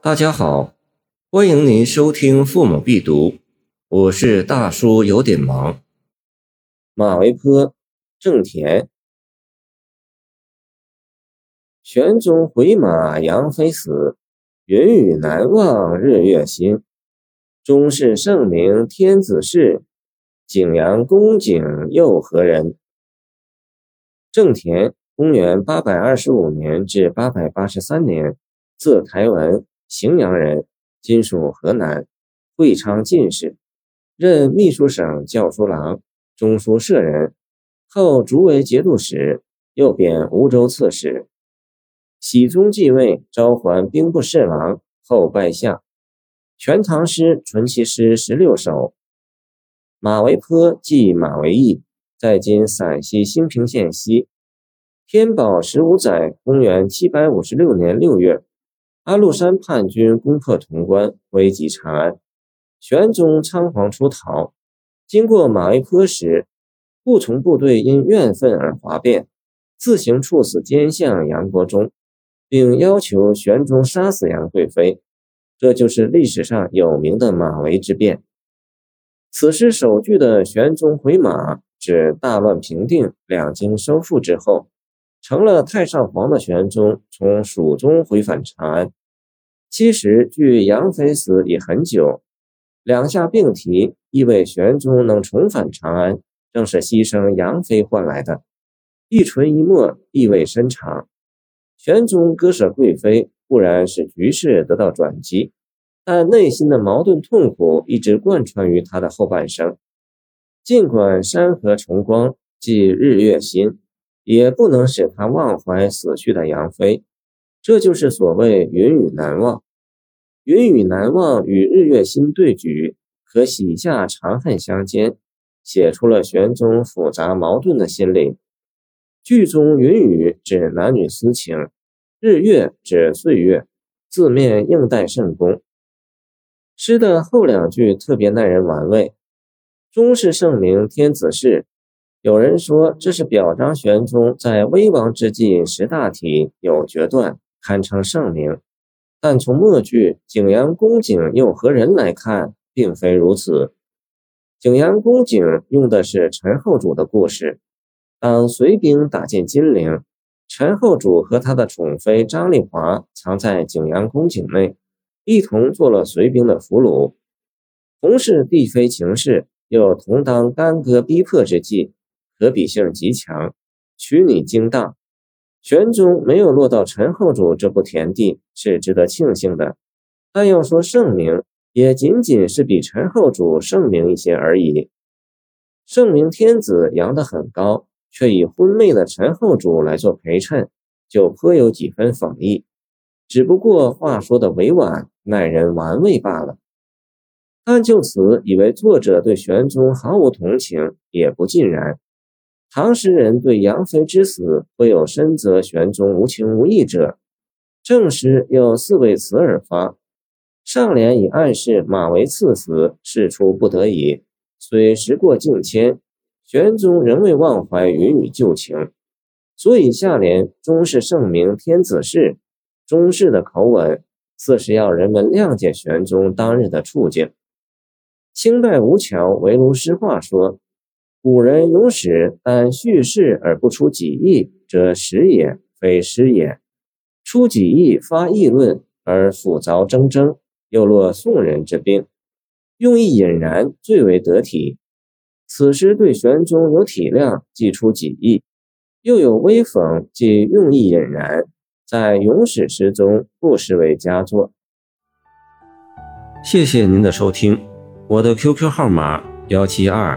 大家好，欢迎您收听《父母必读》，我是大叔，有点忙。马嵬坡，郑田。玄宗回马杨妃死，云雨难忘日月新。终是圣明天子事，景阳宫景又何人？郑田，公元八百二十五年至八百八十三年，字台文，荥阳人，今属河南，会昌进士，任秘书省校书郎、中书舍人，后逐为节度使，又贬梧州刺史。喜宗继位，召还兵部侍郎，后拜相，《全唐诗》存其诗十六首。马嵬坡即马嵬驿，在今陕西兴平县西。天宝十五载，公元七百五十六年六月，安禄山叛军攻破潼关，危及长安。玄宗仓皇出逃，经过马嵬坡时，护从部队因怨愤而哗变，自行处死奸相杨国忠。并要求玄宗杀死杨贵妃，这就是历史上有名的马嵬之变。此诗首句的“玄宗回马”指大乱平定、两京收复之后，成了太上皇的玄宗从蜀中回返长安。其实距杨妃死已很久，两下并提，意味玄宗能重返长安，正是牺牲杨妃换来的。一唇一墨，意味深长。玄宗割舍贵妃，固然使局势得到转机，但内心的矛盾痛苦一直贯穿于他的后半生。尽管山河重光，即日月新，也不能使他忘怀死去的杨妃。这就是所谓云雨难忘。云雨难忘与日月星对举，和喜下长恨相间，写出了玄宗复杂矛盾的心灵。剧中云雨指男女私情，日月指岁月，字面应带圣功。诗的后两句特别耐人玩味：“终是圣明天子事。”有人说这是表彰玄宗在危亡之际识大体、有决断，堪称圣明。但从末句“景阳宫景又何人”来看，并非如此。景阳宫景用的是陈后主的故事。当隋兵打进金陵，陈后主和他的宠妃张丽华藏在景阳宫井内，一同做了隋兵的俘虏。同是帝妃情事，又同当干戈逼迫之际，可比性极强，取拟精当。玄宗没有落到陈后主这步田地，是值得庆幸的。但要说圣明，也仅仅是比陈后主圣明一些而已。圣明天子扬得很高。却以昏昧的陈后主来做陪衬，就颇有几分讽意。只不过话说的委婉，耐人玩味罢了。但就此以为作者对玄宗毫无同情，也不尽然。唐诗人对杨妃之死会有深责玄宗无情无义者，正诗又四为此而发。上联已暗示马嵬赐死，事出不得已，虽时过境迁。玄宗仍未忘怀云雨旧情，所以下联终是圣明天子事，中式的口吻似是要人们谅解玄宗当日的处境。清代吴桥围炉诗话说：“古人咏史，但叙事而不出己意，则史也，非诗也；出己意发议论而复凿铮铮，又落宋人之病。用意引然，最为得体。”此诗对玄宗有体谅，既出己意，又有微讽，即用意引然，在咏史诗中不失为佳作。谢谢您的收听，我的 QQ 号码幺七二